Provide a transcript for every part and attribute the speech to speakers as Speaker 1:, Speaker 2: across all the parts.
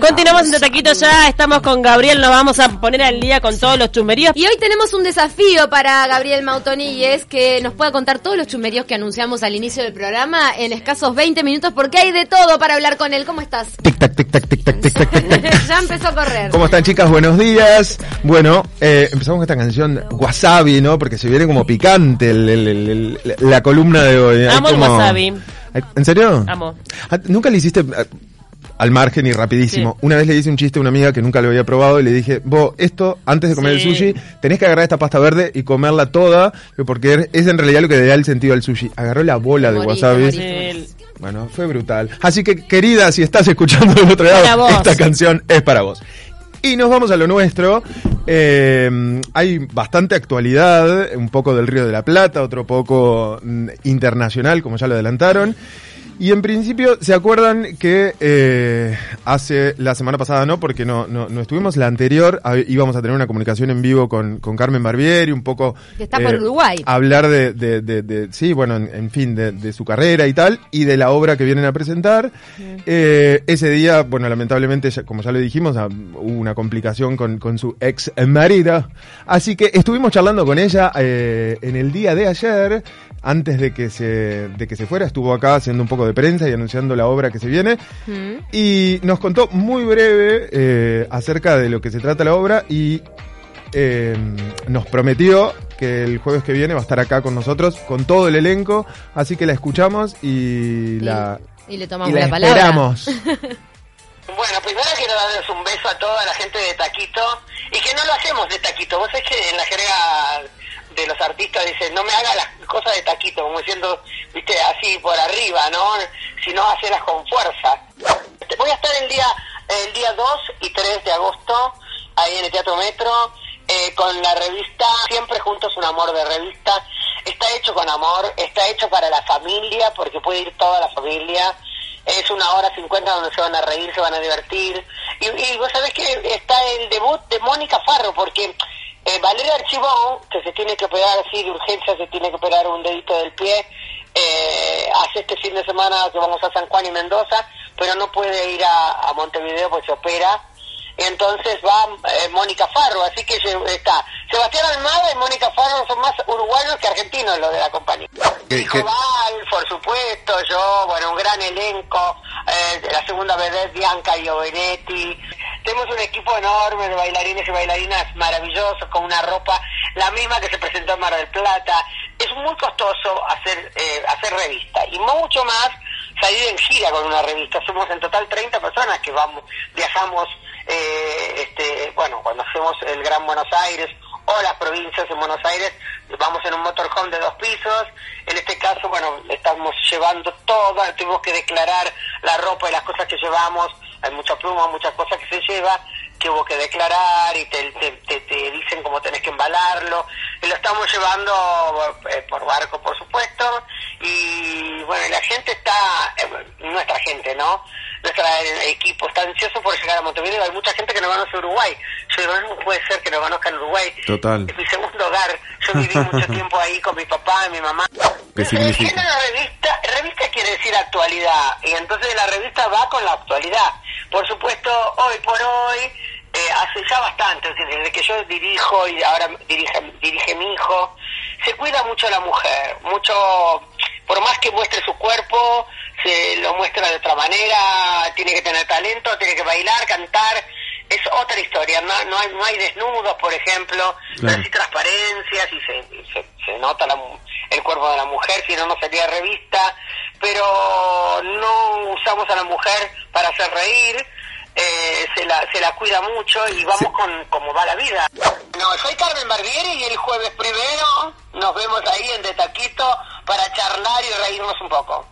Speaker 1: Continuamos en Taquito ya, estamos con Gabriel, nos vamos a poner al día con todos los chumeríos.
Speaker 2: Y hoy tenemos un desafío para Gabriel Mautoni y es que nos pueda contar todos los chumeríos que anunciamos al inicio del programa en escasos 20 minutos porque hay de todo para hablar con él. ¿Cómo estás?
Speaker 3: Tic tac, tic tac, tic tac, tic tac, tic tac.
Speaker 2: ya empezó a correr.
Speaker 3: ¿Cómo están chicas? Buenos días. Bueno, eh, empezamos con esta canción Wasabi, ¿no? Porque se viene como picante el- el- el- el- la columna de hoy.
Speaker 1: Amo el wasabi.
Speaker 3: ¿En serio?
Speaker 1: Amo.
Speaker 3: Ah, ¿Nunca le hiciste ah, al margen y rapidísimo?
Speaker 1: Sí.
Speaker 3: Una vez le hice un chiste a una amiga que nunca lo había probado y le dije, vos, esto, antes de comer
Speaker 1: Sí.
Speaker 3: el sushi, tenés que agarrar esta pasta verde y comerla toda, porque es en realidad lo que le da el sentido al sushi. Agarró la bola de wasabi. Bueno, fue brutal. Así que, querida, si estás escuchando del otro lado, esta canción es para vos. Y nos vamos a lo nuestro. Eh, hay bastante actualidad, un poco del Río de la Plata, otro poco mm, internacional, como ya lo adelantaron. Y en principio, ¿se acuerdan que eh, hace la semana pasada, no? Porque no, no, no estuvimos, la anterior a- íbamos a tener una comunicación en vivo con, con Carmen Barbieri, un poco... eh,
Speaker 2: Que está por Uruguay.
Speaker 3: Hablar de, de, de- de- sí, bueno, en, en fin, de, su carrera y tal, y de la obra que vienen a presentar. Eh, ese día, bueno, lamentablemente, ya- como ya lo dijimos, ah, hubo una complicación con, con su ex marido. Así que estuvimos charlando con ella eh, en el día de ayer, antes de que se, de que se fuera, estuvo acá haciendo un poco de prensa y anunciando la obra que se viene.
Speaker 2: Mm.
Speaker 3: Y nos contó muy breve eh, acerca de lo que se trata la obra y eh, nos prometió que el jueves que viene va a estar acá con nosotros, con todo el elenco, así que la escuchamos y, la,
Speaker 2: Y le
Speaker 3: y
Speaker 2: tomamos
Speaker 3: la
Speaker 2: la, palabra.
Speaker 3: esperamos.
Speaker 4: Bueno, primero quiero darles un beso a toda la gente de Taquito y que no lo hacemos de Taquito. Vos sabés que en la jerga de los artistas dicen, no me hagas las cosas de Taquito, como diciendo, viste, así por arriba, ¿no? Sino hacerlas con fuerza. Voy a estar el día el día 2 y 3 de agosto ahí en el Teatro Metro eh, con la revista Siempre Juntos un Amor de Revista. Está hecho con amor, está hecho para la familia, porque puede ir toda la familia. Es una hora cincuenta donde se van a reír, se van a divertir. Y, y vos sabés que está el debut de Mónica Farro, porque eh, Valeria Archibón, que se tiene que operar así de urgencia, se tiene que operar un dedito del pie, eh, hace este fin de semana que vamos a San Juan y Mendoza, pero no puede ir a, a Montevideo porque se opera. Entonces va eh, Mónica Farro, así que está Sebastián Almada y Mónica Farro son más uruguayos que argentinos los de la compañía. Val, por supuesto, yo, bueno, un gran elenco, eh, la segunda vedette Bianca Iovenetti. Tenemos un equipo enorme de bailarines y bailarinas maravillosos con una ropa, la misma que se presentó en Mar del Plata. Es muy costoso hacer, eh, hacer revista y mucho más salir en gira con una revista. Somos en total 30 personas que vamos, viajamos, eh, este, bueno, cuando hacemos el Gran Buenos Aires o las provincias en Buenos Aires, vamos en un motorhome de dos pisos. En este caso, bueno, estamos llevando todo, tuvimos que declarar la ropa y las cosas que llevamos. Hay mucha pluma, muchas cosas que se lleva, que hubo que declarar y te, te, te- te dicen cómo tenés que embalarlo. Y lo estamos llevando eh, por barco, por supuesto. Y bueno, la gente está, eh, nuestra gente, ¿no? Nuestro equipo está ansioso por llegar a Montevideo. Hay mucha gente que no conoce Uruguay. Yo digo, no puede ser que no conozcan Uruguay.
Speaker 3: Total.
Speaker 4: Es mi segundo hogar. Yo viví mucho tiempo ahí con mi papá y mi mamá. Revista, revista quiere decir actualidad. Y entonces la revista va con la actualidad. Por supuesto, hoy por hoy, eh, hace ya bastante, desde que yo dirijo y ahora dirige, dirige mi hijo, se cuida mucho la mujer. Mucho, por más que muestre su cuerpo, se lo muestra de otra manera, tiene que tener talento, tiene que bailar, cantar. Es otra historia, no, no, hay, no hay desnudos, por ejemplo, no
Speaker 3: Claro.
Speaker 4: hay transparencias y se, se, se nota la mu- el cuerpo de la mujer, si no, no sería revista, pero no usamos a la mujer para hacer reír, eh, se, la, se la cuida mucho y vamos con cómo va la vida. No, soy Carmen Barbieri y el jueves primero nos vemos ahí en De Taquito para charlar y reírnos un poco.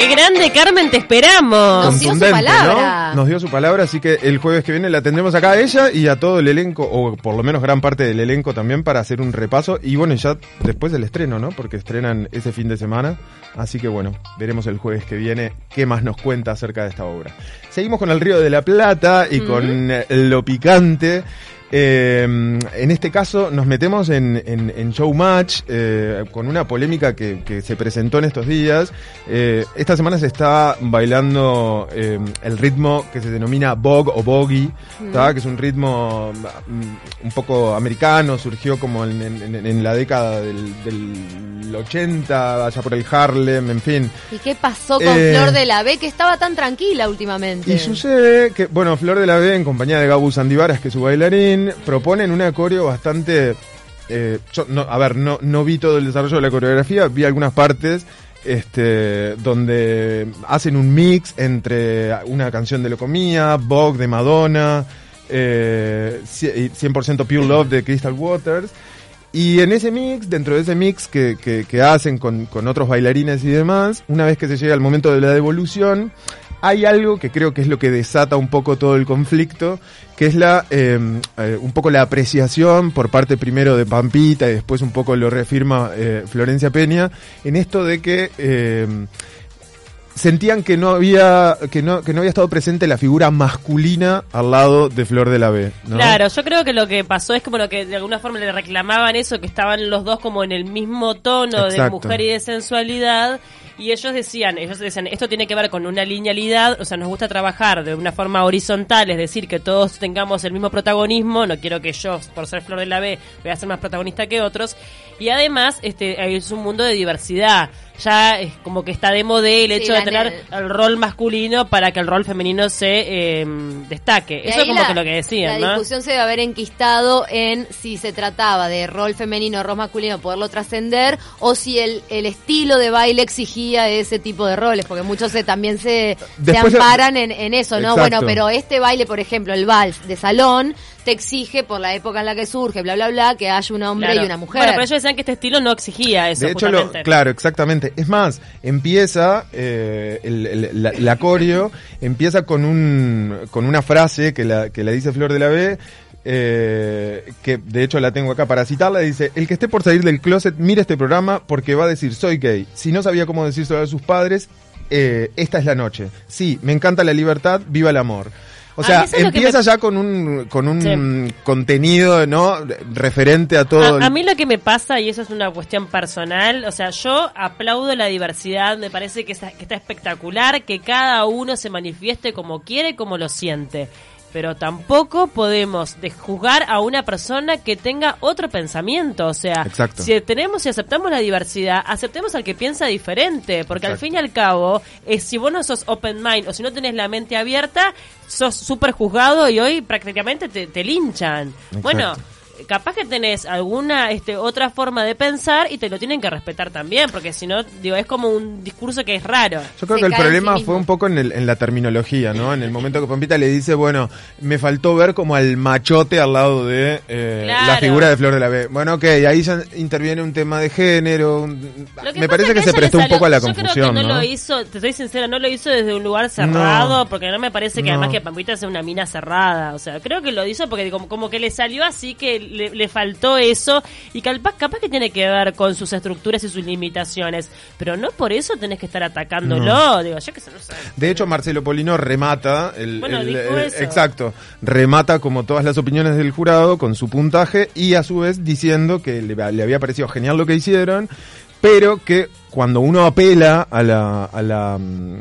Speaker 1: ¡Qué grande, Carmen! ¡Te esperamos!
Speaker 2: Nos dio su palabra.
Speaker 3: ¿no? Nos dio su palabra, así que el jueves que viene la tendremos acá a ella y a todo el elenco, o por lo menos gran parte del elenco también, para hacer un repaso. Y bueno, ya después del estreno, ¿no? Porque estrenan ese fin de semana. Así que bueno, veremos el jueves que viene qué más nos cuenta acerca de esta obra. Seguimos con el Río de la Plata y con eh, lo picante. Eh, en este caso nos metemos en, en, en Showmatch eh, con una polémica que, que se presentó en estos días. Eh, esta semana se está bailando eh, el ritmo que se denomina Bog o Boggy, ¿tá? que es un ritmo mm, un poco americano, surgió como en, en- en la década del, del 80, allá por el Harlem, en fin.
Speaker 2: ¿Y qué pasó con
Speaker 3: Eh,
Speaker 2: Flor de la B que estaba tan tranquila últimamente?
Speaker 3: Y sucede que, bueno, Flor de la B, en compañía de Gabu Sandivaras, que es su bailarín, proponen un coreo bastante. eh, yo, no, a ver, no, no vi todo el desarrollo de la coreografía, vi algunas partes este, donde hacen un mix entre una canción de Locomía, Vogue de Madonna, eh, cie- y 100% Pure Love de Crystal Waters. Y en ese mix, dentro de ese mix que, que, que hacen con, con otros bailarines y demás, una vez que se llega al momento de la devolución, hay algo que creo que es lo que desata un poco todo el conflicto, que es la eh, eh, un poco la apreciación por parte primero de Pampita y después un poco lo reafirma eh, Florencia Peña, en esto de que eh, sentían que no había que no que no había estado presente la figura masculina al lado de Flor de la B, ¿no?
Speaker 1: Claro, yo creo que lo que pasó es como lo que de alguna forma le reclamaban eso, que estaban los dos como en el mismo tono de mujer y de sensualidad. Y ellos decían, ellos decían, esto tiene que ver con una linealidad, o sea, nos gusta trabajar de una forma horizontal, es decir, que todos tengamos el mismo protagonismo, no quiero que yo, por ser Flor de la B, voy a ser más protagonista que otros. Y además, este, es un mundo de diversidad. Ya es como que está de el hecho de tener
Speaker 2: ne-
Speaker 1: el rol masculino para que el rol femenino se eh, destaque. Eso es como
Speaker 2: la-
Speaker 1: que lo que decían,
Speaker 2: La
Speaker 1: ¿no?
Speaker 2: discusión se debe haber enquistado en si se trataba de rol femenino o rol masculino, poderlo trascender, o si el, el estilo de baile exigía ese tipo de roles, porque muchos se, también se, se amparan en, en eso, ¿no?
Speaker 3: Exacto.
Speaker 2: Bueno, pero este baile, por ejemplo, el vals de salón, te exige, por la época en la que surge, bla, bla, bla, que haya un hombre
Speaker 1: Claro.
Speaker 2: y una mujer.
Speaker 1: Bueno, pero ellos decían que este estilo no exigía eso,
Speaker 3: De hecho, lo, claro, exactamente. Es más, empieza eh, el, el- la, la coreo, empieza con un con una frase que la, que la dice Flor de la B, eh, que de hecho la tengo acá para citarla, dice, el que esté por salir del closet, mire este programa porque va a decir, soy gay. Si no sabía cómo decírselo a sus padres, eh, esta es la noche. Sí, me encanta la libertad, viva el amor. O sea, empieza
Speaker 1: me-
Speaker 3: ya con un, con un contenido, ¿no? Referente a todo.
Speaker 1: A, a mí lo que me pasa, y eso es una cuestión personal, o sea, yo aplaudo la diversidad, me parece que está, que está espectacular, que cada uno se manifieste como quiere, como lo siente. Pero tampoco podemos de juzgar a una persona que tenga otro pensamiento. O sea,
Speaker 3: Exacto.
Speaker 1: si tenemos y aceptamos la diversidad, aceptemos al que piensa diferente. Porque al fin y al cabo, eh, si vos no sos open mind o si no tenés la mente abierta, sos súper juzgado y hoy prácticamente te, te linchan.
Speaker 3: Exacto.
Speaker 1: Bueno, capaz que tenés alguna este, otra forma de pensar y te lo tienen que respetar también, porque si no, digo, es como un discurso que es raro.
Speaker 3: Yo creo
Speaker 2: Se
Speaker 3: que el problema
Speaker 2: sí
Speaker 3: fue un poco en, el- en la terminología, ¿no? En el momento que Pampita le dice, bueno, me faltó ver como al machote al lado de eh,
Speaker 1: Claro.
Speaker 3: la figura de Flor de la B. Bueno, ok, ahí ya interviene un tema de género. un- me parece que, se prestó un poco a la confusión,
Speaker 1: Yo creo que no,
Speaker 3: ¿no?
Speaker 1: lo hizo, te soy sincera, no lo hizo desde un lugar cerrado,
Speaker 3: No.
Speaker 1: porque no me parece que
Speaker 3: No.
Speaker 1: además que Pampita sea una mina cerrada. O sea, creo que lo hizo porque como, como que le salió así que le, le faltó eso y capaz, capaz que tiene que ver con sus estructuras y sus limitaciones. Pero no por eso tenés que estar atacándolo. Digo, yo que sé, no sé.
Speaker 3: De hecho, Marcelo Polino remata, el,
Speaker 1: Bueno,
Speaker 3: el-
Speaker 1: dijo
Speaker 3: el-
Speaker 1: eso.
Speaker 3: exacto, remata como todas las opiniones del jurado con su puntaje y a su vez diciendo que le, le había parecido genial lo que hicieron, pero que cuando uno apela a la, a la, mm,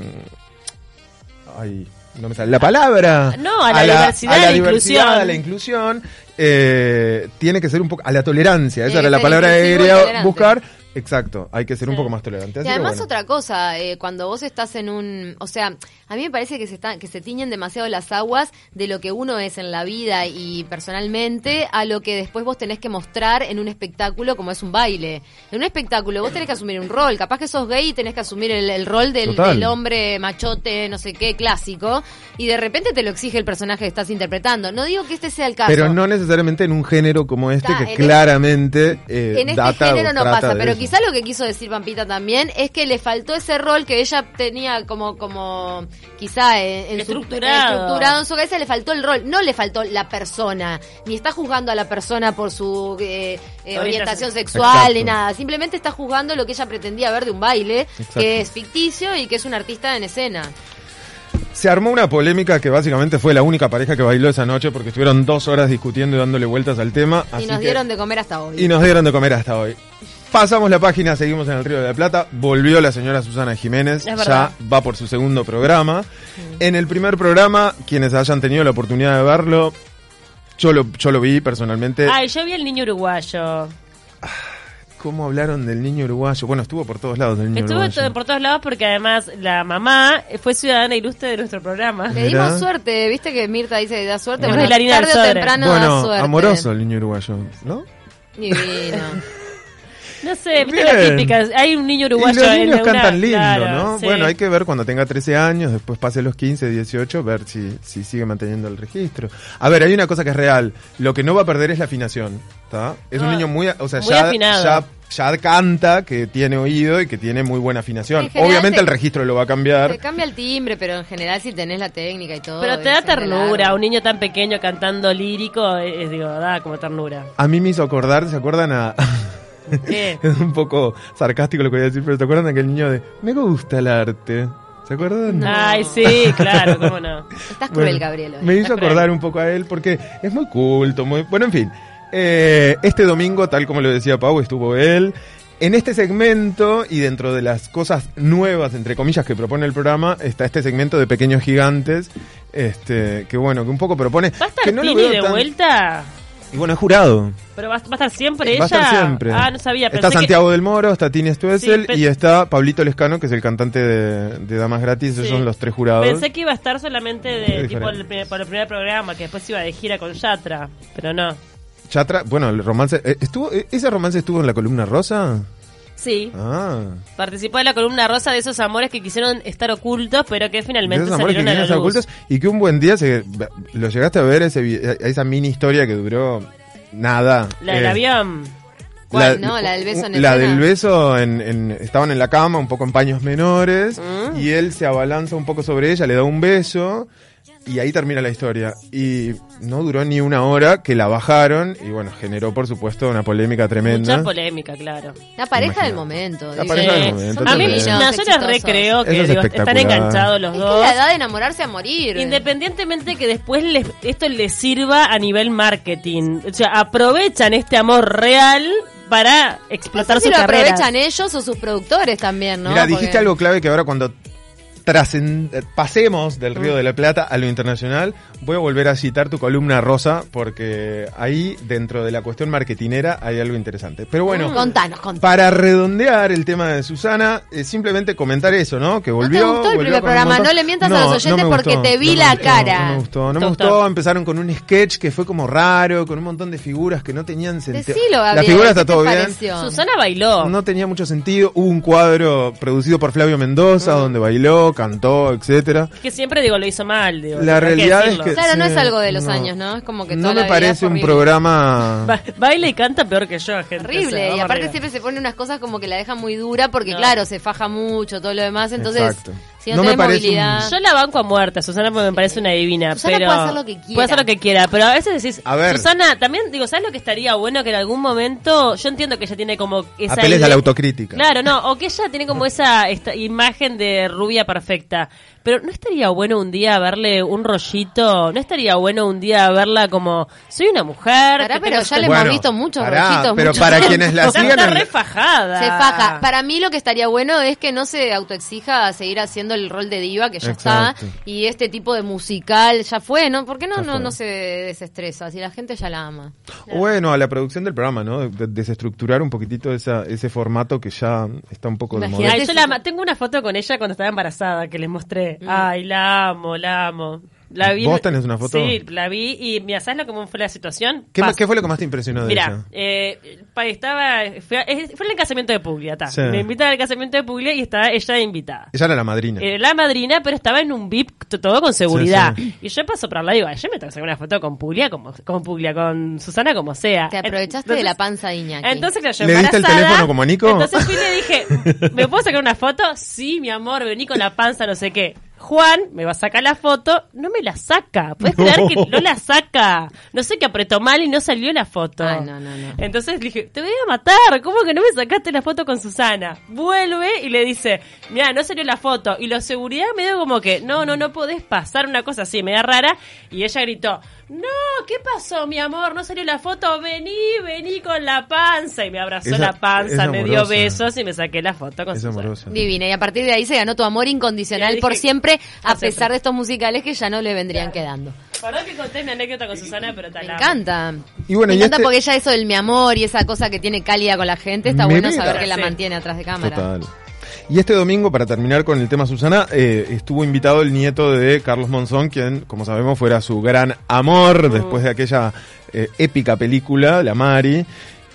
Speaker 3: ay, no me sale la palabra,
Speaker 1: No, a la diversidad, a la
Speaker 3: diversidad,
Speaker 1: inclusión.
Speaker 3: a la inclusión, eh, tiene que ser un poco a la tolerancia, esa era la
Speaker 2: ser
Speaker 3: palabra que quería buscar. Exacto, hay que ser un poco más tolerante.
Speaker 2: Y además
Speaker 3: bueno.
Speaker 2: otra cosa, eh, cuando vos estás en un, o sea, a mí me parece que se están, que se tiñen demasiado las aguas de lo que uno es en la vida y personalmente a lo que después vos tenés que mostrar en un espectáculo como es un baile. En un espectáculo vos tenés que asumir un rol, capaz que sos gay y tenés que asumir el, el rol del, hombre machote, no sé qué, clásico, y de repente te lo exige el personaje que estás interpretando. No digo que este sea el caso.
Speaker 3: Pero no necesariamente en un género como este
Speaker 2: Está,
Speaker 3: que
Speaker 2: en
Speaker 3: claramente eh,
Speaker 2: en este
Speaker 3: data
Speaker 2: género no pasa, pero
Speaker 3: eso.
Speaker 2: Quizá lo que quiso decir Pampita también es que le faltó ese rol que ella tenía como como quizá en, en su
Speaker 1: Estructurado.
Speaker 2: estructurado en su cabeza le faltó el rol, no le faltó la persona, ni está juzgando a la persona por su eh, eh,
Speaker 1: Orientación.
Speaker 2: sexual
Speaker 3: Exacto.
Speaker 2: ni nada, simplemente está juzgando lo que ella pretendía ver de un baile
Speaker 3: Exacto.
Speaker 2: que es ficticio y que es un artista en escena.
Speaker 3: Se armó una polémica que básicamente fue la única pareja que bailó esa noche porque estuvieron dos horas discutiendo y dándole vueltas al tema.
Speaker 2: Y
Speaker 3: así
Speaker 2: nos
Speaker 3: que-
Speaker 2: dieron de comer hasta hoy.
Speaker 3: y nos dieron de comer hasta hoy. Pasamos la página, seguimos en el Río de la Plata. Volvió la señora Susana Jiménez,
Speaker 1: Es
Speaker 3: ya va por su segundo programa. En el primer programa, quienes hayan tenido la oportunidad de verlo, yo lo, yo lo vi personalmente.
Speaker 1: Ay, yo vi el niño uruguayo.
Speaker 3: ¿Cómo hablaron del niño uruguayo? Bueno, estuvo por todos lados del niño
Speaker 1: Estuvo
Speaker 3: uruguayo.
Speaker 1: todo- por todos lados porque además la mamá fue ciudadana ilustre de nuestro programa.
Speaker 2: Le dimos suerte, viste que Mirta dice que da suerte. Bueno, tarde o temprano da suerte.
Speaker 3: amoroso el niño uruguayo, ¿no?
Speaker 2: Divino.
Speaker 1: No sé, viste la
Speaker 3: Bien.
Speaker 1: típica. Hay un niño
Speaker 3: Y
Speaker 1: uruguayo
Speaker 3: los
Speaker 1: en
Speaker 3: niños
Speaker 1: una-
Speaker 3: cantan lindo,
Speaker 1: claro,
Speaker 3: ¿no?
Speaker 1: sí.
Speaker 3: Bueno, hay que ver cuando tenga 13 años, después pase los 15, 18, ver si, si sigue manteniendo el registro. A ver, hay una cosa que es real. Lo que no va a perder es la afinación, ¿está? Es un
Speaker 1: Ah,
Speaker 3: niño muy, o sea,
Speaker 1: muy
Speaker 3: ya,
Speaker 1: afinado.
Speaker 3: ya, ya canta, que tiene oído y que tiene muy buena afinación. Obviamente
Speaker 2: te-
Speaker 3: el registro lo va a cambiar.
Speaker 2: Te cambia el timbre, pero en general si tenés la técnica y todo.
Speaker 1: Pero te da ternura, un niño tan pequeño cantando lírico, es, digo, da como ternura.
Speaker 3: A mí me hizo acordar, ¿se acuerdan a...?
Speaker 1: ¿Qué?
Speaker 3: es un poco sarcástico lo que voy a decir, pero ¿se acuerdan de aquel niño de... Me gusta el arte? ¿Se acuerdan?
Speaker 1: Ay, sí, claro, cómo no.
Speaker 2: Estás cruel,
Speaker 3: Bueno,
Speaker 2: Gabriel.
Speaker 3: Me hizo acordar
Speaker 1: cruel.
Speaker 3: un poco a él porque es muy culto, muy... Bueno, en fin. Eh, este domingo, tal como lo decía Pau, estuvo él. En este segmento, y dentro de las cosas nuevas, entre comillas, que propone el programa, está este segmento de Pequeños Gigantes, este, que bueno, que un poco propone...
Speaker 1: ¿Va a estar
Speaker 3: que no lo
Speaker 1: Tini
Speaker 3: veo
Speaker 1: de
Speaker 3: tan-
Speaker 1: vuelta?
Speaker 3: Y bueno, es jurado.
Speaker 1: ¿Pero va, va a estar siempre
Speaker 3: Va a
Speaker 1: ella?
Speaker 3: estar siempre.
Speaker 1: Ah, no sabía.
Speaker 3: Está
Speaker 1: que-
Speaker 3: Santiago del Moro, está Tini Stuessel
Speaker 1: Sí,
Speaker 3: y está Pablito Lescano, que es el cantante de, de Damas Gratis. Esos
Speaker 1: Sí.
Speaker 3: son los tres jurados.
Speaker 1: Pensé que iba a estar solamente de tipo el primer- por el primer programa, que después iba de gira con Yatra, pero no.
Speaker 3: Chatra, bueno, el romance. eh, estuvo, eh, ¿Ese romance estuvo en la columna rosa?
Speaker 1: Sí,
Speaker 3: Ah.
Speaker 1: participó de la columna rosa de esos amores que quisieron estar ocultos, pero que
Speaker 3: De
Speaker 1: finalmente
Speaker 3: esos amores que
Speaker 1: salieron a la luz.
Speaker 3: ocultos y que un buen día se, lo llegaste a ver ese, a esa mini historia que duró nada.
Speaker 1: La del
Speaker 3: Eh,
Speaker 1: avión.
Speaker 2: ¿Cuál? No, la del beso en
Speaker 3: La
Speaker 2: escena.
Speaker 3: del beso, en, en- estaban en la cama, un poco en paños menores,
Speaker 1: Mm.
Speaker 3: y él se abalanza un poco sobre ella, le da un beso, y ahí termina la historia. Y no duró ni una hora que la bajaron, y bueno, generó por supuesto una polémica tremenda.
Speaker 1: Mucha polémica, claro.
Speaker 2: La pareja del momento.
Speaker 3: La
Speaker 2: dice.
Speaker 3: pareja del
Speaker 1: Sí.
Speaker 3: momento,
Speaker 1: A mí,
Speaker 3: también.
Speaker 1: no, yo les
Speaker 2: Exitosos.
Speaker 1: recreo que
Speaker 3: es
Speaker 1: digo, están enganchados los
Speaker 2: Es que
Speaker 1: dos.
Speaker 2: es la edad de enamorarse a morir.
Speaker 1: Independientemente que después les, esto les sirva a nivel marketing. O sea, aprovechan este amor real para
Speaker 2: No
Speaker 1: explotar
Speaker 2: sé si
Speaker 1: su
Speaker 2: lo
Speaker 1: carrera.
Speaker 2: aprovechan ellos o sus productores también, ¿no?
Speaker 3: Mira, dijiste
Speaker 2: Porque-
Speaker 3: algo clave que ahora cuando pasemos del
Speaker 1: Mm.
Speaker 3: Río de la Plata a lo internacional, voy a volver a citar tu columna rosa porque ahí dentro de la cuestión marketinera hay algo interesante. Pero bueno,
Speaker 2: Contanos, contanos.
Speaker 3: para redondear el tema de Susana, eh, simplemente comentar eso, ¿no? Que volvió.
Speaker 2: te gustó el
Speaker 3: volvió
Speaker 2: primer programa, no le mientas a los oyentes porque te vi la
Speaker 3: gustó,
Speaker 2: cara.
Speaker 3: No me gustó, no
Speaker 1: ¿Te
Speaker 3: me
Speaker 1: gustó?
Speaker 3: gustó. Empezaron con un sketch que fue como raro, con un montón de figuras que no tenían sentido. La figura
Speaker 2: ¿qué
Speaker 3: está todo bien.
Speaker 1: Susana bailó.
Speaker 3: No tenía mucho sentido. Hubo un cuadro producido por Flavio Mendoza
Speaker 2: Mm.
Speaker 3: donde bailó, cantó, etcétera.
Speaker 1: Que siempre digo, lo hizo mal. Digo,
Speaker 3: La
Speaker 1: que
Speaker 3: realidad es que
Speaker 2: Claro, no es algo de los
Speaker 3: no.
Speaker 2: años, ¿no? Es como que
Speaker 3: no me parece un
Speaker 2: horrible.
Speaker 3: programa.
Speaker 1: Ba- baila y canta peor que yo, gente.
Speaker 2: Horrible,
Speaker 1: O sea,
Speaker 2: y aparte
Speaker 1: arriba.
Speaker 2: siempre se pone unas cosas como que la dejan muy dura porque
Speaker 1: No.
Speaker 2: claro, se faja mucho, todo lo demás, entonces
Speaker 3: Exacto.
Speaker 2: Si no,
Speaker 3: No me parece un-.
Speaker 1: Yo la banco a muerte, Susana porque me parece una divina.
Speaker 2: Susana
Speaker 1: pero
Speaker 2: puede hacer lo que quiera.
Speaker 1: Puede hacer lo que quiera, pero a veces decís,
Speaker 3: A ver.
Speaker 1: Susana, también digo, ¿sabes lo que estaría bueno? Que en algún momento, yo entiendo que ella tiene como esa
Speaker 3: Apeles
Speaker 1: idea-
Speaker 3: a la autocrítica.
Speaker 1: Claro, no, o que ella tiene como esa esta imagen de rubia perfecta. Pero ¿no estaría bueno un día verle un rollito? ¿No estaría bueno un día verla como, soy una mujer?
Speaker 2: Pará, pero ya le hemos visto muchos
Speaker 3: pará,
Speaker 2: rollitos,
Speaker 3: Pero
Speaker 2: muchos-
Speaker 3: para quienes la sigan.
Speaker 1: está
Speaker 3: en-
Speaker 1: re fajada.
Speaker 2: Se faja. Para mí lo que estaría bueno es que no se autoexija a seguir haciendo el rol de diva que ya
Speaker 3: Exacto.
Speaker 2: está y este tipo de musical ya fue, ¿no? ¿Por qué no
Speaker 3: Ya
Speaker 2: no,
Speaker 3: fue.
Speaker 2: no se desestresa si la gente ya la ama?
Speaker 3: Bueno, a la producción del programa, ¿no? De- de- desestructurar un poquitito esa, ese formato que ya está un poco de moda.
Speaker 1: Yo la tengo una foto con ella cuando estaba embarazada que les mostré.
Speaker 2: Mm.
Speaker 1: Ay, la amo, la amo. La vi,
Speaker 3: ¿Vos tenés una foto?
Speaker 1: Sí, la vi y mira, ¿sabes lo que fue la situación?
Speaker 3: ¿Qué,
Speaker 1: Pasa.
Speaker 3: ¿Qué fue lo que más te impresionó de
Speaker 1: Mira,
Speaker 3: ella?
Speaker 1: eh, estaba, fue, fue en el casamiento de Puglia, ta.
Speaker 3: Sí.
Speaker 1: Me invitan al casamiento de Puglia y estaba ella invitada.
Speaker 3: Ella era la madrina.
Speaker 1: Eh, la madrina, pero estaba en un VIP todo con seguridad.
Speaker 3: Sí,
Speaker 1: Y yo paso por al lado y digo, "Ay, yo me tengo que sacar una foto con Puglia, como, con Puglia, con Susana, como sea.
Speaker 2: Te aprovechaste de la panza de Iñaki.
Speaker 1: entonces, claro, yo
Speaker 3: ¿Le diste el teléfono como a Nico?
Speaker 1: Entonces fui y le dije, ¿me puedo sacar una foto? Sí, mi amor, vení con la panza, no sé qué. Juan me va a sacar la foto, no me la saca. ¿Puedes creer que no la saca? No sé qué apretó mal y no salió la foto.
Speaker 2: Ay, no, no, no.
Speaker 1: Entonces le dije, te voy a matar, ¿cómo que no me sacaste la foto con Susana? Vuelve y le dice, mira, no salió la foto. Y la seguridad me dio como que, no, no, no podés pasar una cosa así, me da rara. Y ella gritó, no, ¿qué pasó, mi amor? ¿No salió la foto? Vení, vení con la panza. Y me abrazó
Speaker 3: Esa-
Speaker 1: la panza,
Speaker 3: es
Speaker 1: me dio
Speaker 3: amorosa.
Speaker 1: besos y me saqué la foto con
Speaker 3: Es
Speaker 1: Susana.
Speaker 3: amorosa.
Speaker 2: Divina, y a partir de ahí se ganó tu amor incondicional por siempre, a
Speaker 1: siempre.
Speaker 2: pesar de estos musicales que ya no le vendrían quedando.
Speaker 1: Perdón que conté mi anécdota con Susana, pero
Speaker 2: Me encanta.
Speaker 3: Y bueno,
Speaker 2: Me
Speaker 3: y
Speaker 2: encanta
Speaker 3: este-
Speaker 2: porque ella eso del mi amor y esa cosa que tiene cálida con la gente, está
Speaker 3: Me
Speaker 2: bueno
Speaker 3: mira.
Speaker 2: saber que la
Speaker 1: Sí.
Speaker 2: mantiene atrás de cámara.
Speaker 3: Total. Y este domingo, para terminar con el tema Susana, eh, estuvo invitado el nieto de Carlos Monzón, quien, como sabemos, fuera su gran amor después de aquella eh, épica película, La Mari.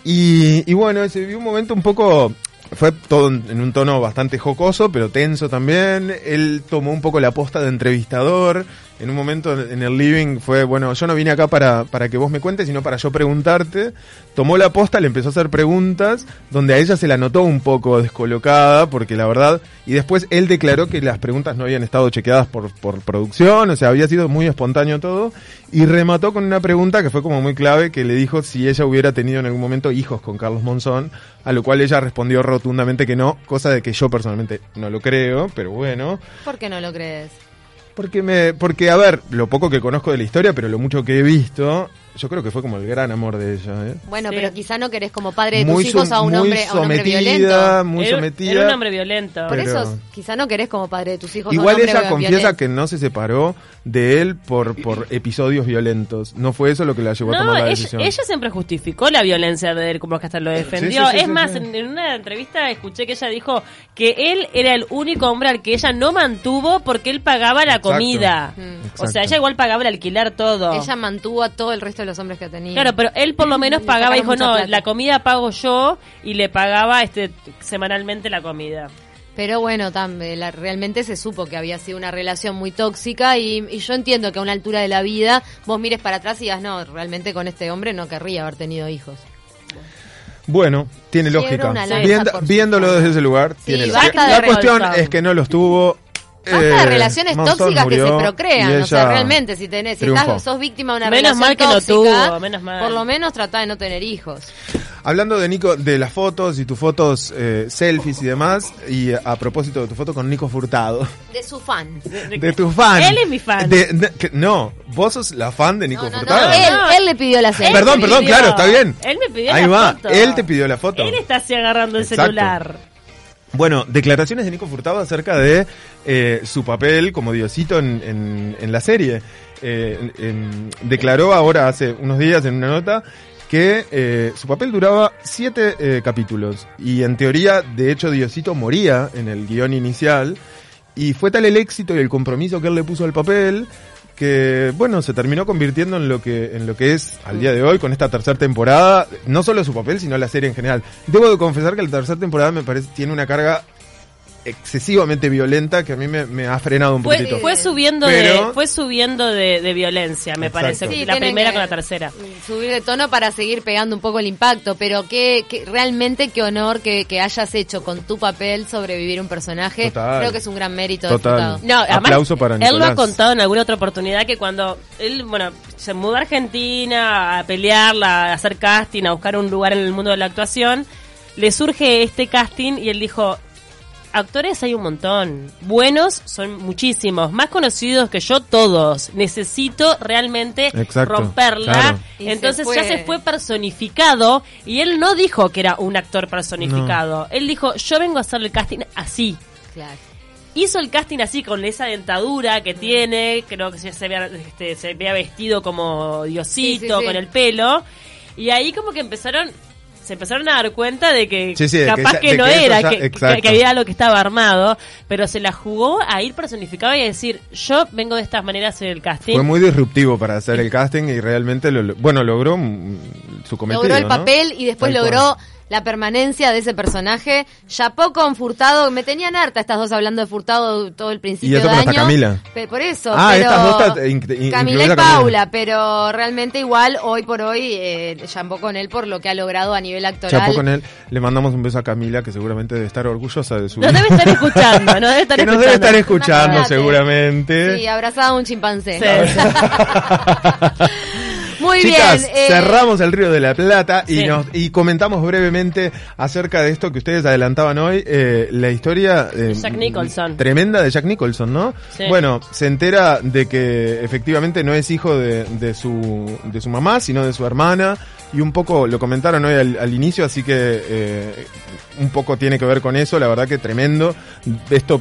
Speaker 3: Y, y bueno, se vivió un momento un poco... Fue todo en un tono bastante jocoso, pero tenso también. Él tomó un poco la posta de entrevistador. En un momento en el living fue, bueno, yo no vine acá para, para que vos me cuentes, sino para yo preguntarte. Tomó la posta, le empezó a hacer preguntas, donde a ella se la notó un poco descolocada, porque la verdad, y después él declaró que las preguntas no habían estado chequeadas por, por producción, o sea, había sido muy espontáneo todo, y remató con una pregunta que fue como muy clave, que le dijo si ella hubiera tenido en algún momento hijos con Carlos Monzón, a lo cual ella respondió rotundamente que no, cosa de que yo personalmente no lo creo, pero bueno.
Speaker 2: ¿Por qué no lo crees?
Speaker 3: Porque me, porque a ver, lo poco que conozco de la historia, pero lo mucho que he visto, yo creo que fue como el gran amor de ella, ¿eh?
Speaker 2: Bueno,
Speaker 1: Sí.
Speaker 2: pero quizá no querés como padre de tus
Speaker 3: Muy
Speaker 2: hijos a un
Speaker 3: muy
Speaker 2: hombre, a un hombre
Speaker 3: sometida,
Speaker 2: violento.
Speaker 3: muy
Speaker 1: Era-
Speaker 3: sometida.
Speaker 1: Era un hombre violento.
Speaker 2: Por
Speaker 3: Pero-
Speaker 2: eso quizá no querés como padre de tus hijos a un
Speaker 3: Igual
Speaker 2: hombre
Speaker 3: ella confiesa
Speaker 2: violento.
Speaker 3: que no se separó de él por, por episodios violentos. No fue eso lo que la llevó a tomar la decisión.
Speaker 1: ella siempre justificó la violencia de él, como que hasta lo defendió.
Speaker 3: Sí, sí, sí,
Speaker 1: es
Speaker 3: sí,
Speaker 1: más,
Speaker 3: sí.
Speaker 1: En, en una entrevista escuché que ella dijo que él era el único hombre al que ella no mantuvo porque él pagaba la
Speaker 3: Exacto.
Speaker 1: comida.
Speaker 2: Mm.
Speaker 1: O sea, ella igual pagaba el alquiler todo.
Speaker 2: Ella mantuvo a todo el resto de los hombres que tenía.
Speaker 1: Claro, pero él por lo menos pagaba, dijo, no,
Speaker 2: plata".
Speaker 1: la comida pago yo y le pagaba este semanalmente la comida.
Speaker 2: Pero bueno, tam- eh, la- realmente se supo que había sido una relación muy tóxica y, y yo entiendo que a una altura de la vida vos mires para atrás y digas, no, realmente con este hombre no querría haber tenido hijos.
Speaker 3: Bueno, tiene lógica. Viendo- viéndolo desde ese lugar,
Speaker 2: Sí,
Speaker 3: tiene lógica. La cuestión es que no los tuvo.
Speaker 2: Basta
Speaker 3: eh,
Speaker 2: de relaciones
Speaker 3: Monzón
Speaker 2: tóxicas que se
Speaker 3: murió
Speaker 2: procrean,
Speaker 3: y
Speaker 2: o sea,
Speaker 3: ella
Speaker 2: realmente si tenés, si
Speaker 3: triunfó.
Speaker 2: estás, sos víctima de una
Speaker 1: Menos
Speaker 2: relación
Speaker 1: mal que no
Speaker 2: tóxica,
Speaker 1: tuvo, menos mal.
Speaker 2: por lo menos trata de no tener hijos.
Speaker 3: Hablando de Nico, de las fotos y tus fotos eh, selfies y demás, y a propósito de tu foto con Nico Furtado,
Speaker 2: De su fan.
Speaker 3: de tu fan.
Speaker 1: Él es mi fan.
Speaker 3: De- de- que- no, vos sos la fan de Nico
Speaker 2: No, no, no,
Speaker 3: Furtado.
Speaker 2: él,
Speaker 1: No.
Speaker 2: él le pidió la selfie.
Speaker 3: Perdón,
Speaker 1: me
Speaker 3: perdón,
Speaker 1: pidió.
Speaker 3: claro, está bien.
Speaker 1: Él me pidió
Speaker 3: Ahí
Speaker 1: la
Speaker 3: va,
Speaker 1: foto.
Speaker 3: él te pidió la foto.
Speaker 1: Él está así agarrando el
Speaker 3: Exacto.
Speaker 1: celular.
Speaker 3: Bueno, declaraciones de Nico Furtado acerca de eh, su papel como Diosito en, en- en la serie. Eh, declaró ahora hace unos días en una nota que eh, su papel duraba siete eh, capítulos y en teoría, de hecho, Diosito moría en el guion inicial y fue tal el éxito y el compromiso que él le puso al papel que bueno se terminó convirtiendo en lo que en lo que es al día de hoy con esta tercera temporada no solo su papel sino la serie en general. Debo de confesar que la tercera temporada me parece tiene una carga excesivamente violenta que a mí me, me ha frenado un
Speaker 1: Fue,
Speaker 3: poquito
Speaker 1: fue subiendo
Speaker 3: Pero-
Speaker 1: de fue subiendo de, de violencia, me
Speaker 3: Exacto.
Speaker 1: parece.
Speaker 2: Sí,
Speaker 1: la primera con la tercera.
Speaker 2: Subir de tono para seguir pegando un poco el impacto, pero que, realmente qué honor que, que hayas hecho con tu papel sobrevivir un personaje.
Speaker 3: Total.
Speaker 2: Creo que es un gran mérito
Speaker 3: Total.
Speaker 1: No, además,
Speaker 3: Aplauso para
Speaker 1: él lo ha
Speaker 3: Nicolás.
Speaker 1: contado en alguna otra oportunidad que cuando él, bueno, se mudó a Argentina a pelearla, a hacer casting, a buscar un lugar en el mundo de la actuación, le surge este casting y él dijo, actores hay un montón, buenos son muchísimos, más conocidos que yo todos, necesito realmente
Speaker 3: Exacto,
Speaker 1: romperla.
Speaker 3: claro.
Speaker 2: Y se
Speaker 1: Entonces ya se fue. personificado y él no dijo que era un actor personificado, él dijo, yo vengo a hacer el casting así
Speaker 2: Claro.
Speaker 1: hizo el casting así con esa dentadura que tiene, creo que se, se, había, este, se había vestido como Diosito,
Speaker 2: Sí, sí, sí.
Speaker 1: con el pelo, y ahí como que empezaron, se empezaron a dar cuenta de que
Speaker 3: Sí, sí, de que
Speaker 1: capaz
Speaker 3: ya-
Speaker 1: que, no
Speaker 3: que
Speaker 1: era,
Speaker 3: ya-
Speaker 1: que, había algo que estaba armado, pero se la jugó a ir personificado y a decir, yo vengo de estas maneras en el casting.
Speaker 3: fue muy disruptivo para hacer el casting y realmente lo, bueno logró mm, su cometido
Speaker 2: Logró el
Speaker 3: ¿no?
Speaker 2: papel y después
Speaker 3: Tal
Speaker 2: logró la permanencia de ese personaje. Chapó con Furtado, me tenían harta estas dos hablando de Furtado todo el principio
Speaker 3: Y
Speaker 2: de
Speaker 3: no
Speaker 2: año.
Speaker 3: Camila.
Speaker 2: Por eso,
Speaker 3: Ah,
Speaker 2: pero
Speaker 3: estas dos in- in-
Speaker 2: Camila y
Speaker 3: Camila.
Speaker 2: Paula, pero realmente igual hoy por hoy eh, chapó con él por lo que ha logrado a nivel actoral.
Speaker 3: Chapó con él. Le mandamos un beso a Camila, que seguramente debe estar orgullosa de su
Speaker 1: Nos debe estar escuchando, no debe estar
Speaker 3: que nos
Speaker 1: escuchando.
Speaker 3: debe estar escuchando
Speaker 2: Imagínate.
Speaker 3: seguramente.
Speaker 2: Sí, abrazada a un chimpancé.
Speaker 1: Sí.
Speaker 2: Muy
Speaker 3: Chicas,
Speaker 2: bien. eh,
Speaker 3: cerramos el Río de la Plata y
Speaker 1: Sí.
Speaker 3: nos y comentamos brevemente acerca de esto que ustedes adelantaban hoy, eh, la historia eh,
Speaker 1: Jack Nicholson.
Speaker 3: tremenda de Jack Nicholson, ¿no?
Speaker 1: Sí.
Speaker 3: Bueno, se entera de que efectivamente no es hijo de, de su de su mamá, sino de su hermana y un poco lo comentaron hoy al, al inicio, así que eh, un poco tiene que ver con eso, la verdad que tremendo. Esto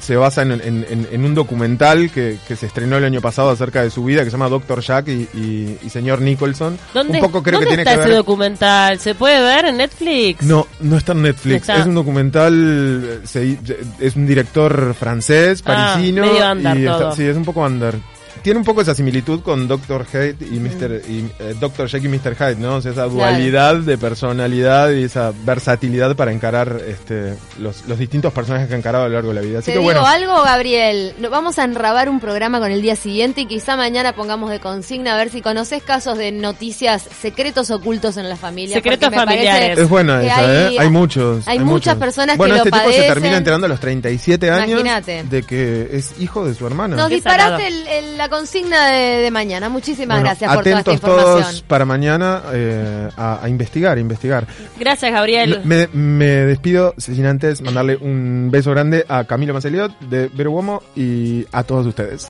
Speaker 3: se basa en, en- en- en un documental que, que se estrenó el año pasado acerca de su vida, que se llama Doctor Jack y, y- y señor Nicholson.
Speaker 1: ¿Dónde,
Speaker 3: un poco creo que
Speaker 1: dónde
Speaker 3: tiene
Speaker 1: está
Speaker 3: que
Speaker 1: ese
Speaker 3: ver.
Speaker 1: documental? ¿Se puede ver en Netflix?
Speaker 3: No, no está en Netflix.
Speaker 1: Está.
Speaker 3: Es un documental, eh, se- es un director francés,
Speaker 1: Ah,
Speaker 3: parisino.
Speaker 1: medio under
Speaker 3: y está-
Speaker 1: todo.
Speaker 3: sí, es un poco under. Tiene un poco esa similitud con Doctor Hyde y Mr. y, eh, Dr. Jekyll y Mr. Hyde, ¿no? O sea, esa dualidad de personalidad y esa versatilidad para encarar este, los, los distintos personajes que ha encarado a lo largo de la vida. Así
Speaker 2: Te
Speaker 3: que
Speaker 2: digo
Speaker 3: bueno.
Speaker 2: algo, Gabriel. Vamos a enrabar un programa con el día siguiente y quizá mañana pongamos de consigna a ver si conoces casos de noticias secretos ocultos en la familia.
Speaker 1: Secretos familiares.
Speaker 3: Es buena
Speaker 2: que
Speaker 3: esa,
Speaker 2: hay-
Speaker 3: ¿eh? Hay muchos.
Speaker 2: hay muchas
Speaker 3: muchos.
Speaker 2: personas que
Speaker 3: bueno,
Speaker 2: lo
Speaker 3: este tipo se
Speaker 2: padecen.
Speaker 3: termina enterando a los 37 años
Speaker 2: Imagínate.
Speaker 3: de que es hijo de su hermana.
Speaker 2: Nos disparaste el- la consigna de, de mañana. Muchísimas
Speaker 3: Bueno,
Speaker 2: gracias por toda esta
Speaker 3: atentos
Speaker 2: información.
Speaker 3: todos para mañana eh, a, a investigar, a investigar.
Speaker 1: Gracias, Gabriel.
Speaker 3: Me, me despido sin antes mandarle un beso grande a Camilo Maceliot de Vero Uomo y a todos ustedes.